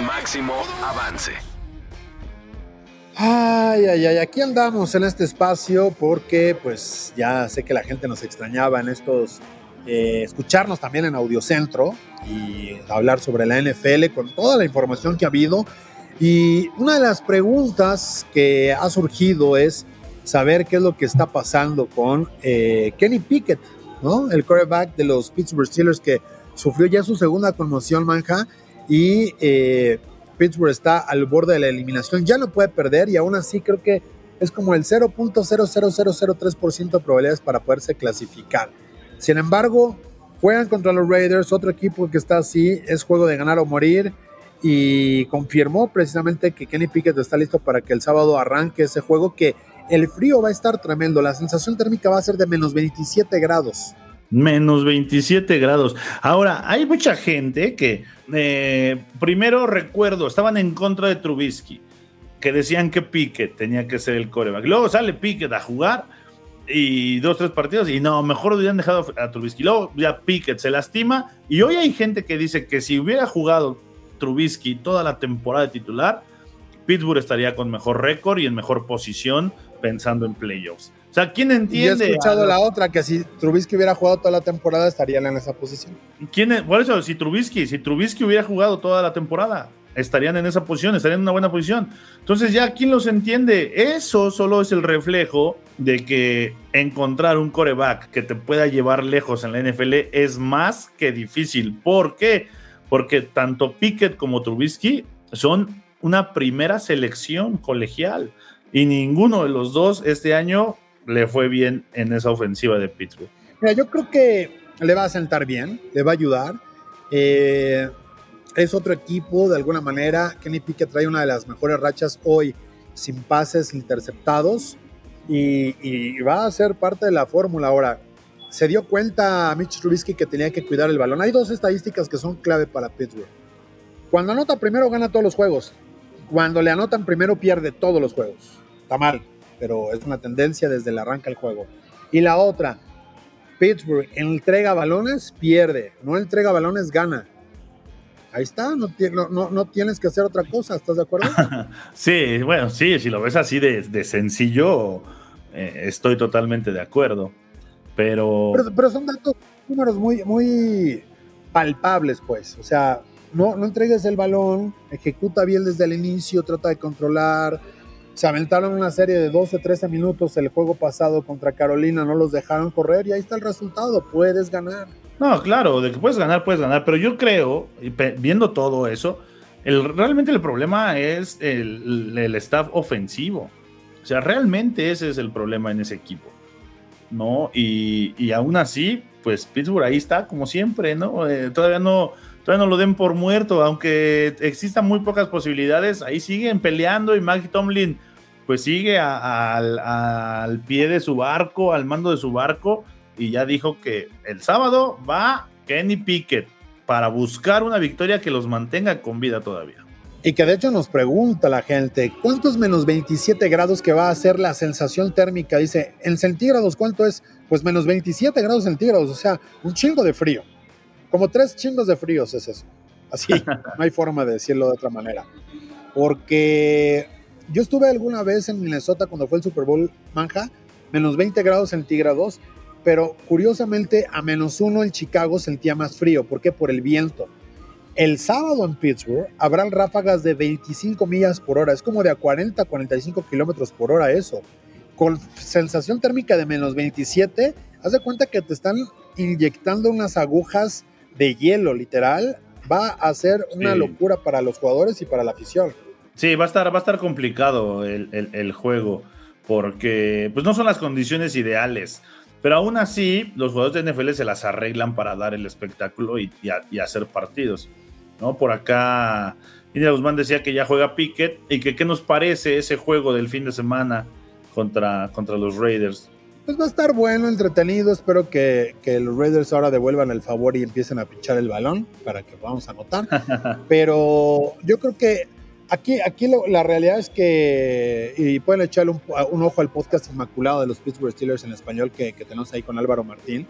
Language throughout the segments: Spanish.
Máximo avance. Ay, ay, ay, aquí andamos en este espacio porque pues ya sé que la gente nos extrañaba en estos, eh, escucharnos también en Audiocentro y hablar sobre la NFL con toda la información que ha habido. Y una de las preguntas que ha surgido es saber qué es lo que está pasando con eh, Kenny Pickett, ¿no? El quarterback de los Pittsburgh Steelers que sufrió ya su segunda conmoción, manja, y eh, Pittsburgh está al borde de la eliminación, ya no puede perder y aún así creo que es como el 0.00003% de probabilidades para poderse clasificar. Sin embargo, juegan contra los Raiders, otro equipo que está así, es juego de ganar o morir y confirmó precisamente que Kenny Pickett está listo para que el sábado arranque ese juego que el frío va a estar tremendo, la sensación térmica va a ser de menos 27 grados. Menos 27 grados. Ahora, hay mucha gente que, eh, primero recuerdo, estaban en contra de Trubisky, que decían que Pickett tenía que ser el coreback. Luego sale Pickett a jugar y dos, tres partidos y no, mejor hubieran dejado a Trubisky. Luego ya Pickett se lastima y hoy hay gente que dice que si hubiera jugado Trubisky toda la temporada de titular, Pittsburgh estaría con mejor récord y en mejor posición pensando en playoffs. O sea, ¿quién entiende? Y he escuchado la otra, que si Trubisky hubiera jugado toda la temporada, estarían en esa posición. ¿Quién Por eso, si Trubisky, si Trubisky hubiera jugado toda la temporada, estarían en esa posición, estarían en una buena posición. Entonces, ya, ¿quién los entiende? Eso solo es el reflejo de que encontrar un coreback que te pueda llevar lejos en la NFL es más que difícil. ¿Por qué? Porque tanto Pickett como Trubisky son una primera selección colegial y ninguno de los dos este año le fue bien en esa ofensiva de Pittsburgh. Mira, yo creo que le va a sentar bien, le va a ayudar. Eh, es otro equipo, de alguna manera. Kenny Pickett trae una de las mejores rachas hoy sin pases interceptados y, va a ser parte de la fórmula ahora. Se dio cuenta Mitch Trubisky que tenía que cuidar el balón. Hay dos estadísticas que son clave para Pittsburgh. Cuando anota primero, gana todos los juegos. Cuando le anotan primero, pierde todos los juegos. Está mal pero es una tendencia desde el arranque del juego. Y la otra, Pittsburgh entrega balones, pierde, no entrega balones, gana. Ahí está, no, no, no, tienes que hacer otra cosa, ¿estás de acuerdo? sí, bueno, sí, si lo ves así de, sencillo, eh, estoy totalmente de acuerdo. Pero... pero... son datos, números muy, muy palpables, pues. O sea, no, no entregues el balón, ejecuta bien desde el inicio, trata de controlar, se aventaron una serie de 12, 13 minutos el juego pasado contra Carolina, no los dejaron correr y ahí está el resultado, puedes ganar. No, claro, de que puedes ganar, puedes ganar, pero yo creo, viendo todo eso, realmente el problema es el, staff ofensivo. O sea, realmente ese es el problema en ese equipo. ¿No? Y, y aún así, pues Pittsburgh ahí está, como siempre, ¿no? Eh, todavía no todavía no lo den por muerto, aunque existan muy pocas posibilidades, ahí siguen peleando y Maggie Tomlin pues sigue al pie de su barco, al mando de su barco, y ya dijo que el sábado va Kenny Pickett para buscar una victoria que los mantenga con vida todavía. Y que de hecho nos pregunta la gente, ¿cuántos menos 27 grados que va a ser la sensación térmica? Dice, en centígrados, ¿cuánto es? Pues menos 27 grados centígrados, o sea, un chingo de frío. Como tres chingos de fríos es eso. Así, no hay forma de decirlo de otra manera. Porque yo estuve alguna vez en Minnesota cuando fue el Super Bowl Manja, menos 20 grados centígrados, pero curiosamente a menos uno en Chicago sentía más frío. ¿Por qué? Por el viento. El sábado en Pittsburgh habrán ráfagas de 25 millas por hora. Es como de a 40 a 45 kilómetros por hora eso. Con sensación térmica de menos 27, haz de cuenta que te están inyectando unas agujas de hielo, literal, va a ser una locura para los jugadores y para la afición. Sí, va a estar, va a estar complicado el, el- el juego porque pues no son las condiciones ideales. Pero aún así, los jugadores de NFL se las arreglan para dar el espectáculo y, y a- y hacer partidos. ¿no? Por acá, India Guzmán decía que ya juega Pickett y que qué nos parece ese juego del fin de semana contra, contra los Raiders. Pues va a estar bueno, entretenido. Espero que, que los Raiders ahora devuelvan el favor y empiecen a pinchar el balón para que podamos anotar. Pero yo creo que aquí, aquí lo- la realidad es que, y pueden echarle un, un ojo al podcast Inmaculado de los Pittsburgh Steelers en español que, que tenemos ahí con Álvaro Martín.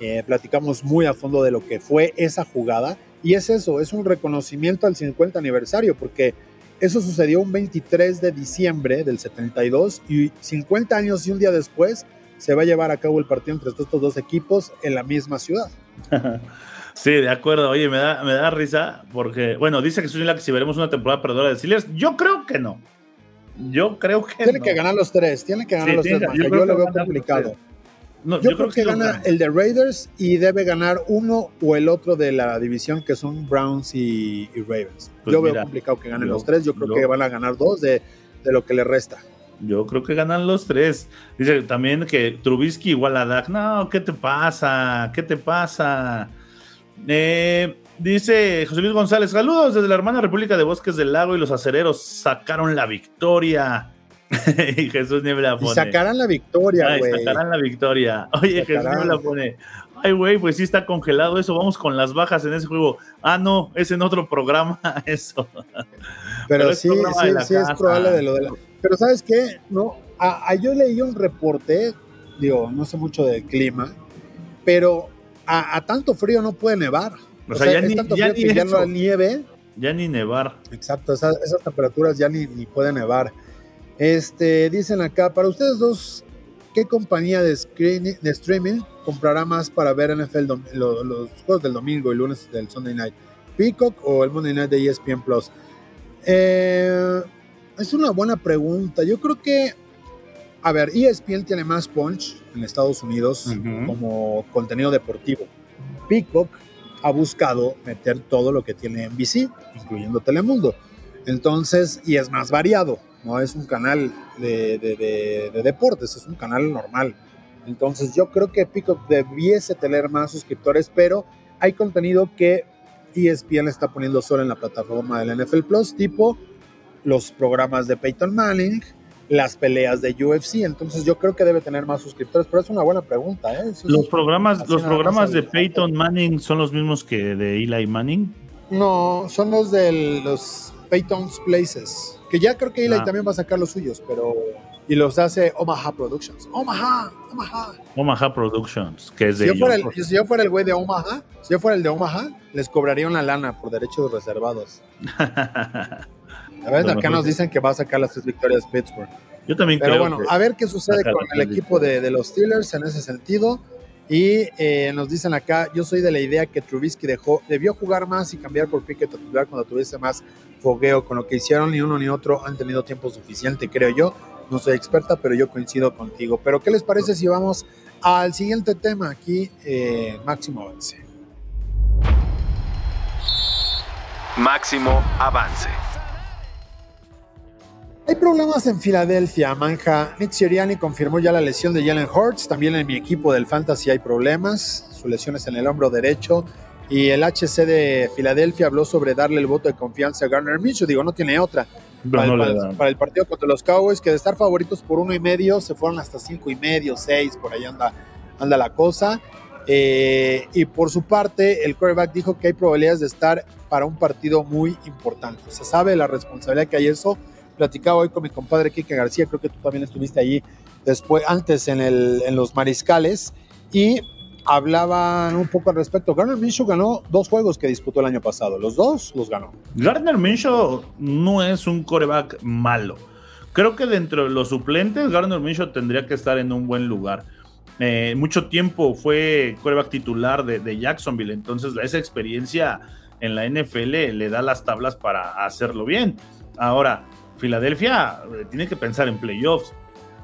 Eh, platicamos muy a fondo de lo que fue esa jugada. Y es eso, es un reconocimiento al 50 aniversario, porque eso sucedió un 23 de diciembre del 72 y 50 años y un día después se va a llevar a cabo el partido entre estos dos equipos en la misma ciudad. Sí, de acuerdo. Oye, me da, me da risa porque, bueno, dice que que si veremos una temporada perdedora de Steelers. Yo creo que no. Yo creo que Tiene no. que ganar los tres, tiene que ganar Sí, los tres. yo lo veo complicado. No, Yo, creo, que, gana el de Raiders y debe ganar uno o el otro de la división que son Browns y, y Ravens. Pues yo mira, veo complicado que ganen yo- los tres. Yo creo que van a ganar dos de, de lo que le resta. Yo creo que ganan los tres. Dice también que Trubisky igual a Dak. No, ¿qué te pasa? ¿Qué te pasa? Eh, dice José Luis González, saludos desde la hermana República de Bosques del Lago y los acereros sacaron la victoria. y Jesús Niebla Y pone. sacarán la victoria, güey. sacarán la victoria. Oye, Jesús Sacarán. Niebla pone. Ay, güey, pues sí está congelado eso. Vamos con las bajas en ese juego. Ah, no, es en otro programa eso. Pero, sí, sí, sí es probable de lo de la. Pero ¿sabes qué? No, a, a- yo leí un reporte, digo, no sé mucho del clima, pero a, a tanto frío no puede nevar. O sea, ya es ni- tanto ya frío ni que ya nieve. Ya ni nevar. Exacto, esas, esas temperaturas ya ni, ni pueden nevar. Este, dicen acá, para ustedes dos, ¿qué compañía de, screen- de streaming comprará más para ver NFL dom- lo- los juegos del domingo y lunes del Sunday Night? ¿Peacock o el Monday Night de ESPN Plus? Eh, es una buena pregunta. Yo creo que, a ver, ESPN tiene más punch en Estados Unidos como contenido deportivo. Peacock ha buscado meter todo lo que tiene NBC, incluyendo Telemundo. Entonces, y es más variado, no es un canal de, de- de- de deportes, es un canal normal. Entonces, yo creo que Peacock debiese tener más suscriptores, pero hay contenido que ESPN está poniendo solo en la plataforma del NFL Plus, tipo los programas de Peyton Manning, las peleas de UFC. Entonces, yo creo que debe tener más suscriptores, pero es una buena pregunta. ¿eh? Eso Los programas, los programas de Peyton Manning son los mismos que de Eli Manning. No, son los de los Peyton's Places. Que ya creo que Eli Ah. también va a sacar los suyos, pero. Y los hace Omaha Productions. Omaha, Omaha. Omaha Productions, que es Si de yo, fuera el, si yo fuera el güey de Omaha, si yo fuera el de Omaha, les cobraría una lana por derechos reservados. A ver, acá nos dicen que va a sacar las tres victorias Pittsburgh. Yo también Pero creo bueno, que- a ver qué sucede con el equipo de, de los Steelers en ese sentido. Y eh, nos dicen acá, yo soy de la idea que Trubisky dejó, debió jugar más y cambiar por Pickett titular cuando tuviese más fogueo. Con lo que hicieron, ni uno ni otro han tenido tiempo suficiente, creo yo. No soy experta, pero yo coincido contigo. Pero, ¿qué les parece si vamos al siguiente tema aquí, eh, Máximo Avance? Máximo avance. Hay problemas en Filadelfia, Manja. Nick Sirianni confirmó ya la lesión de Jalen Hurts. También en mi equipo del Fantasy hay problemas. Su lesión es en el hombro derecho. Y el HC de Filadelfia habló sobre darle el voto de confianza a Garner Minshew. Digo, no tiene otra. No, Para, el, para el partido contra los Cowboys, que de estar favoritos por uno y medio, se fueron hasta cinco y medio, seis, por ahí anda, anda la cosa. Eh, y por su parte, el quarterback dijo que hay probabilidades de estar para un partido muy importante. Se sabe la responsabilidad que hay eso. Platicaba hoy con mi compadre Kike García, creo que tú también estuviste allí después, antes en, los mariscales, y hablaban un poco al respecto. Garner Minshew ganó dos juegos que disputó el año pasado. Los dos los ganó. Gardner Minshew no es un coreback malo. Creo que dentro de los suplentes, Gardner Minshew tendría que estar en un buen lugar. Eh, mucho tiempo fue coreback titular de Jacksonville, entonces esa experiencia en la NFL le da las tablas para hacerlo bien. Ahora, Filadelfia eh, tiene que pensar en playoffs.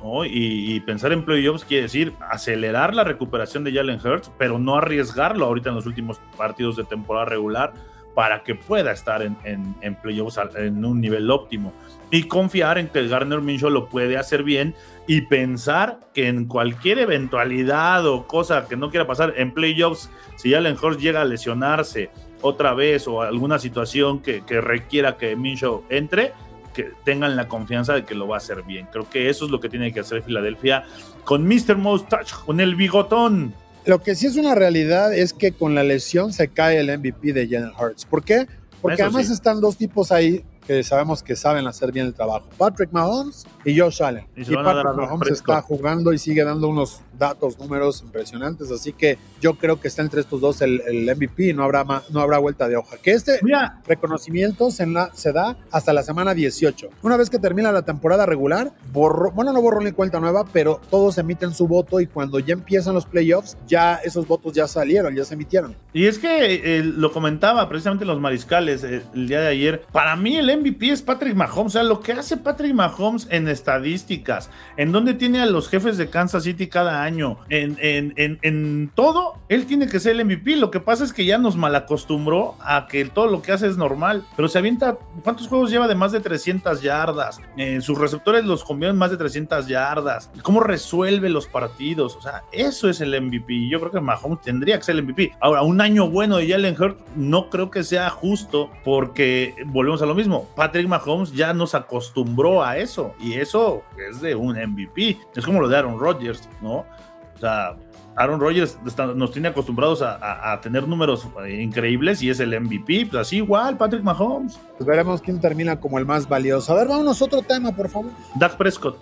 ¿no? Y, pensar en playoffs quiere decir acelerar la recuperación de Jalen Hurts, pero no arriesgarlo ahorita en los últimos partidos de temporada regular para que pueda estar en, en, playoffs en un nivel óptimo. Y confiar en que Garner Minshew lo puede hacer bien y pensar que en cualquier eventualidad o cosa que no quiera pasar en playoffs, si Allen Hurts llega a lesionarse otra vez o alguna situación que, que requiera que Minshew entre, que tengan la confianza de que lo va a hacer bien. Creo que eso es lo que tiene que hacer Filadelfia con Mr. Mustache, con el bigotón. Lo que sí es una realidad es que con la lesión se cae el MVP de Jalen Hurts. ¿Por qué? Porque Eso además sí. están dos tipos ahí que sabemos que saben hacer bien el trabajo. Patrick Mahomes y Josh Allen. Y Patrick Mahomes está jugando y sigue dando unos datos, números impresionantes. Así que yo creo que está entre estos dos el, el MVP y no habrá, ma- no habrá vuelta de hoja. Que este Mira, reconocimiento se, da hasta la semana 18. Una vez que termina la temporada regular, borró, bueno, no borró ni cuenta nueva, pero todos emiten su voto y cuando ya empiezan los playoffs, ya esos votos ya salieron, ya se emitieron. Y es que eh, lo comentaba precisamente los mariscales eh, el día de ayer. Para mí el MVP es Patrick Mahomes. O sea, lo que hace Patrick Mahomes en estadísticas, en donde tiene a los jefes de Kansas City cada año, en, en, en, en todo, él tiene que ser el MVP. Lo que pasa es que ya nos malacostumbró a que todo lo que hace es normal. Pero se avienta, ¿cuántos juegos lleva de más de 300 yardas? En sus receptores los convierten en más de 300 yardas. ¿Cómo resuelve los partidos? O sea, eso es el MVP. Yo creo que Mahomes tendría que ser el MVP. Ahora, un año bueno de Jalen Hurts no creo que sea justo porque volvemos a lo mismo. Patrick Mahomes ya nos acostumbró a eso y eso es de un MVP. Es como lo de Aaron Rodgers, ¿no? O sea, Aaron Rodgers está- nos tiene acostumbrados a, a- a tener números eh, increíbles y es el MVP. Pues así igual, Patrick Mahomes. Pues veremos quién termina como el más valioso. A ver, vámonos a otro tema, por favor. Dak Prescott.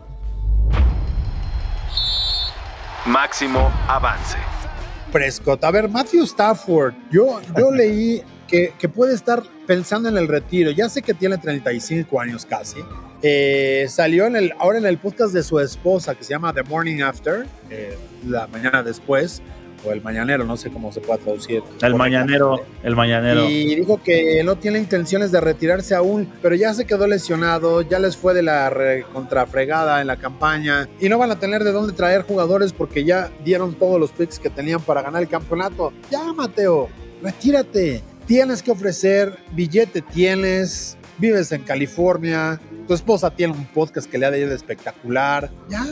Máximo avance. Prescott. A ver, Matthew Stafford. Yo, yo leí que, que puede estar pensando en el retiro. Ya sé que tiene 35 años casi. Eh, salió en el, ahora en el podcast de su esposa que se llama The Morning After, eh, la mañana después, o el mañanero, no sé cómo se puede traducir. El mañanero, el mañanero. Y dijo que no tiene intenciones de retirarse aún, pero ya se quedó lesionado, ya les fue de la re- contrafregada en la campaña y no van a tener de dónde traer jugadores porque ya dieron todos los picks que tenían para ganar el campeonato. Ya, Mateo, retírate. Tienes que ofrecer, billete tienes, vives en California, tu esposa tiene un podcast que le ha de espectacular. Ya.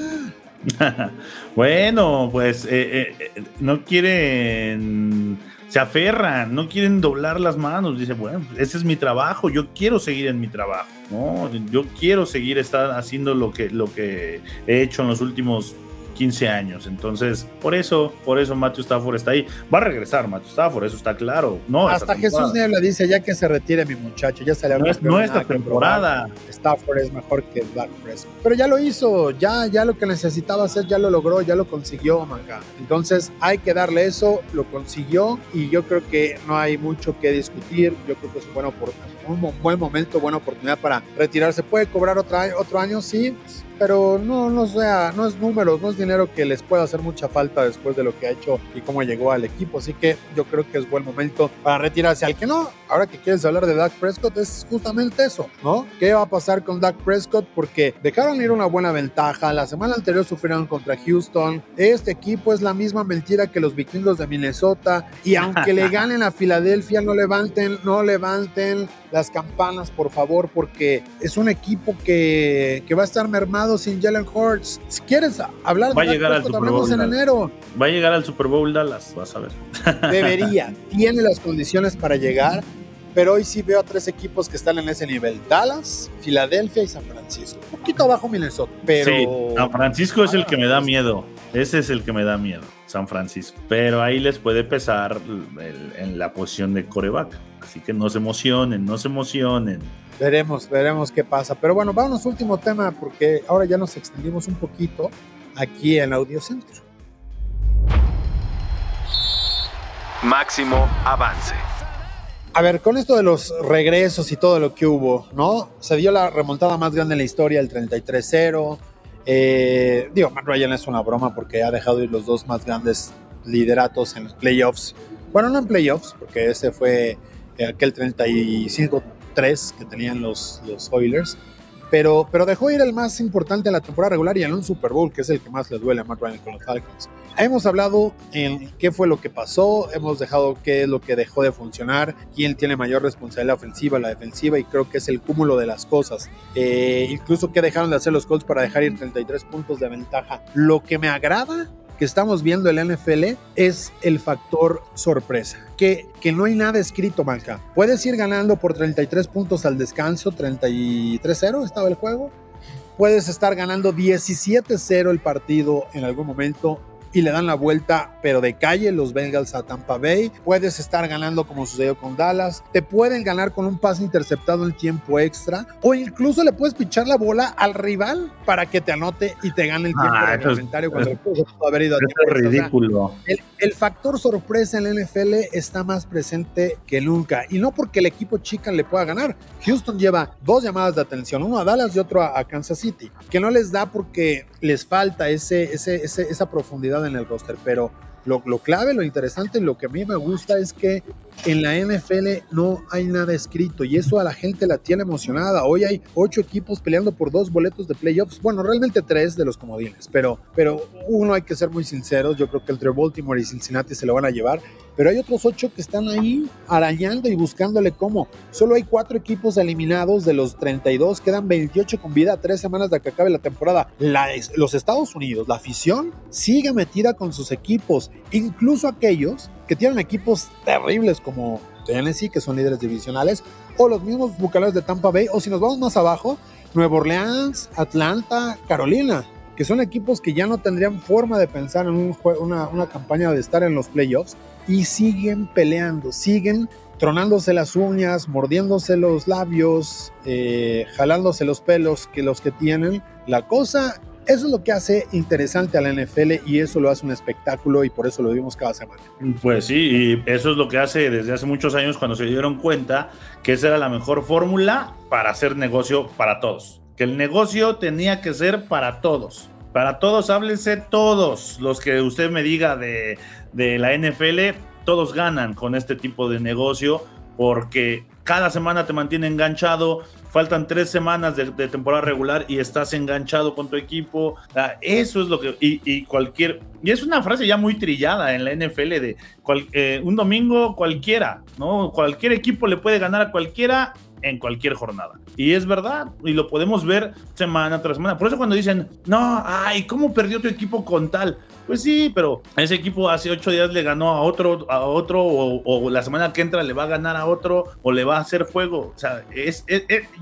bueno, pues eh, eh, eh, no quieren, se aferran, no quieren doblar las manos. Dice, bueno, ese es mi trabajo, yo quiero seguir en mi trabajo, ¿no? Yo quiero seguir estar haciendo lo que, lo que he hecho en los últimos 15 años. Entonces, por eso, por eso Matthew Stafford está ahí. Va a regresar Matthew Stafford, eso está claro. No, Hasta Jesús. Niebla dice ya que se retire mi muchacho, ya le No es- no esta temporada. Stafford es mejor que Dak Prescott. Pero ya lo hizo, ya, ya lo que necesitaba hacer ya lo logró, ya lo consiguió, Maca. Entonces hay que darle eso, lo consiguió y yo creo que no hay mucho que discutir. Yo creo que es bueno por un buen momento, buena oportunidad para retirarse. Puede cobrar otra, otro año, sí, pero no, no sea, no es números, no es dinero que les pueda hacer mucha falta después de lo que ha hecho y cómo llegó al equipo. Así que yo creo que es buen momento para retirarse. Al que no, ahora que quieres hablar de Dak Prescott, es justamente eso, ¿no? ¿Qué va a pasar con Dak Prescott? Porque dejaron ir una buena ventaja. La semana anterior sufrieron contra Houston. Este equipo es la misma mentira que los vikingos de Minnesota. Y aunque le ganen a Filadelfia, no levanten, no levanten las campanas, por favor, porque es un equipo que, que va a estar mermado sin Jalen Hurts. Si quieres hablar de Va a llegar al Super Bowl, en enero. Va a llegar al Super Bowl Dallas, vas a ver. Debería, tiene las condiciones para llegar, pero hoy sí veo a tres equipos que están en ese nivel: Dallas, Filadelfia y San Francisco. Un poquito abajo Minnesota, pero. Sí, San Francisco es el que me da miedo. Ese es el que me da miedo, San Francisco. Pero ahí les puede pesar el- en la posición de coreback. Así que no se emocionen, no se emocionen. Veremos, veremos qué pasa. Pero bueno, vámonos último tema porque ahora ya nos extendimos un poquito aquí en Audio Centro. Máximo avance. A ver, con esto de los regresos y todo lo que hubo, ¿no? Se dio la remontada más grande en la historia, el 33-0. Eh, digo, Matt Ryan es una broma porque ha dejado ir los dos más grandes lideratos en los playoffs. Bueno, no en playoffs, porque ese fue aquel 35-3 que tenían los, los Oilers. pero, pero dejó ir el más importante en la temporada regular y en un Super Bowl, que es el que más le duele a Matt Ryan con los Falcons. Hemos hablado en qué fue lo que pasó, hemos dejado qué es lo que dejó de funcionar, quién tiene mayor responsabilidad ofensiva, la defensiva, y creo que es el cúmulo de las cosas. Eh, incluso qué dejaron de hacer los Colts para dejar ir 33 puntos de ventaja. Lo que me agrada que estamos viendo en la NFL es el factor sorpresa. Que, que no hay nada escrito, Malca. Puedes ir ganando por 33 puntos al descanso, 33-0 estaba el juego. Puedes estar ganando 17-0 el partido en algún momento y le dan la vuelta, pero de calle, los Bengals a Tampa Bay. Puedes estar ganando como sucedió con Dallas. Te pueden ganar con un pase interceptado en tiempo extra. O incluso le puedes pichar la bola al rival para que te anote y te gane el tiempo Ah, eso es- reglamentario cuando el juego pudo haber ido a tiempo es extra. O sea, ridículo. el, el factor sorpresa en la NFL está más presente que nunca. Y no porque el equipo chica le pueda ganar. Houston lleva dos llamadas de atención, uno a Dallas y otro a, a Kansas City, que no les da porque les falta ese, ese, ese- esa profundidad en el roster. Pero lo, lo clave, lo interesante, lo que a mí me gusta es que en la NFL no hay nada escrito y eso a la gente la tiene emocionada. Hoy hay ocho equipos peleando por dos boletos de playoffs. Bueno, realmente tres de los comodines, pero, pero uno hay que ser muy sinceros. Yo creo que entre Baltimore y Cincinnati se lo van a llevar, pero hay otros ocho que están ahí arañando y buscándole cómo. Solo hay cuatro equipos eliminados de los 32, quedan 28 con vida, tres semanas de que acabe la temporada. Los Estados Unidos, la afición, sigue metida con sus equipos, incluso aquellos que tienen equipos terribles como Tennessee, que son líderes divisionales, o los mismos Bucaneros de Tampa Bay, o si nos vamos más abajo, Nueva Orleans, Atlanta, Carolina, que son equipos que ya no tendrían forma de pensar en una, una campaña de estar en los playoffs y siguen peleando, siguen tronándose las uñas, mordiéndose los labios, eh, jalándose los pelos que los que tienen. La cosa, eso es lo que hace interesante a la NFL y eso lo hace un espectáculo y por eso lo vimos cada semana. Pues sí, y eso es lo que hace desde hace muchos años cuando se dieron cuenta que esa era la mejor fórmula para hacer negocio para todos. Que el negocio tenía que ser para todos. Para todos, háblense todos. Los que usted me diga de, de la NFL, todos ganan con este tipo de negocio porque cada semana te mantiene enganchado. Faltan tres semanas de, temporada regular y estás enganchado con tu equipo. Ah, Eso es lo que. Y, y cualquier. Y es una frase ya muy trillada en la NFL de cual- eh, un domingo cualquiera, ¿no? Cualquier equipo le puede ganar a cualquiera en cualquier jornada. Y es verdad, y lo podemos ver semana tras semana. Por eso cuando dicen, no, ay, ¿cómo perdió tu equipo con tal? Pues sí, pero ese equipo hace ocho días le ganó a otro, a otro, o, la semana que entra le va a ganar a otro, o le va a hacer juego. O sea, es-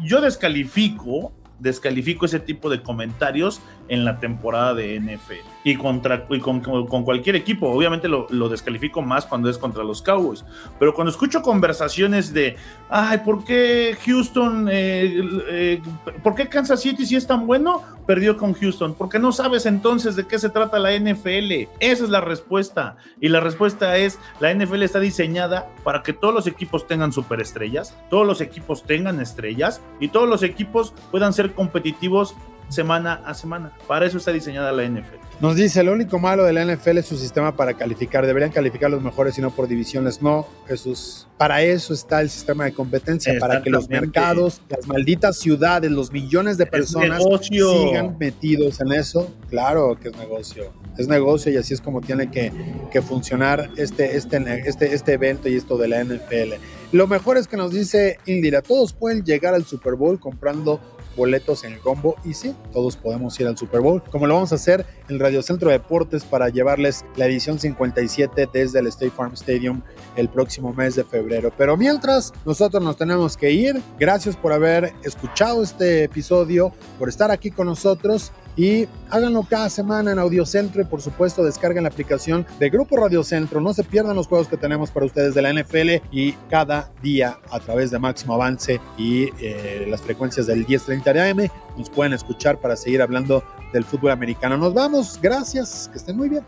yo descalifico, descalifico ese tipo de comentarios en la temporada de NFL. Y, contra, y con, cualquier equipo, obviamente lo, lo descalifico más cuando es contra los Cowboys. Pero cuando escucho conversaciones de, ay, ¿por qué Houston, eh, eh, por qué Kansas City si es tan bueno, perdió con Houston? Porque no sabes entonces de qué se trata la NFL. Esa es la respuesta. Y la respuesta es, la NFL está diseñada para que todos los equipos tengan superestrellas, todos los equipos tengan estrellas y todos los equipos puedan ser competitivos semana a semana. Para eso está diseñada la NFL. Nos dice, lo único malo de la NFL es su sistema para calificar. Deberían calificar los mejores y no por divisiones. No, Jesús. Para eso está el sistema de competencia, para que los mercados, las malditas ciudades, los millones de personas sigan metidos en eso. Claro que es negocio. Es negocio y así es como tiene que, que funcionar este, este, este, este evento y esto de la NFL. Lo mejor es que nos dice Indira, todos pueden llegar al Super Bowl comprando boletos en el combo y sí, todos podemos ir al Super Bowl, como lo vamos a hacer en Radio Centro Deportes para llevarles la edición 57 desde el State Farm Stadium el próximo mes de febrero. Pero mientras nosotros nos tenemos que ir, gracias por haber escuchado este episodio, por estar aquí con nosotros y háganlo cada semana en Audiocentro y por supuesto descarguen la aplicación de Grupo Radio Centro. No se pierdan los juegos que tenemos para ustedes de la NFL y cada día a través de Máximo Avance y eh, las frecuencias del 1030 de AM nos pueden escuchar para seguir hablando del fútbol americano. Nos vamos, gracias, que estén muy bien.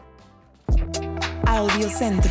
Audio Centro.